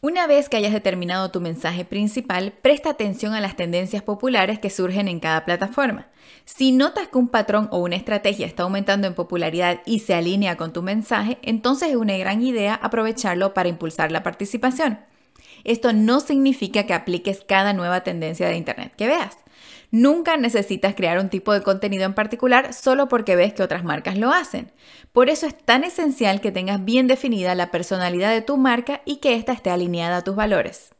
Una vez que hayas determinado tu mensaje principal, presta atención a las tendencias populares que surgen en cada plataforma. Si notas que un patrón o una estrategia está aumentando en popularidad y se alinea con tu mensaje, entonces es una gran idea aprovecharlo para impulsar la participación. Esto no significa que apliques cada nueva tendencia de Internet que veas. Nunca necesitas crear un tipo de contenido en particular solo porque ves que otras marcas lo hacen. Por eso es tan esencial que tengas bien definida la personalidad de tu marca y que ésta esté alineada a tus valores.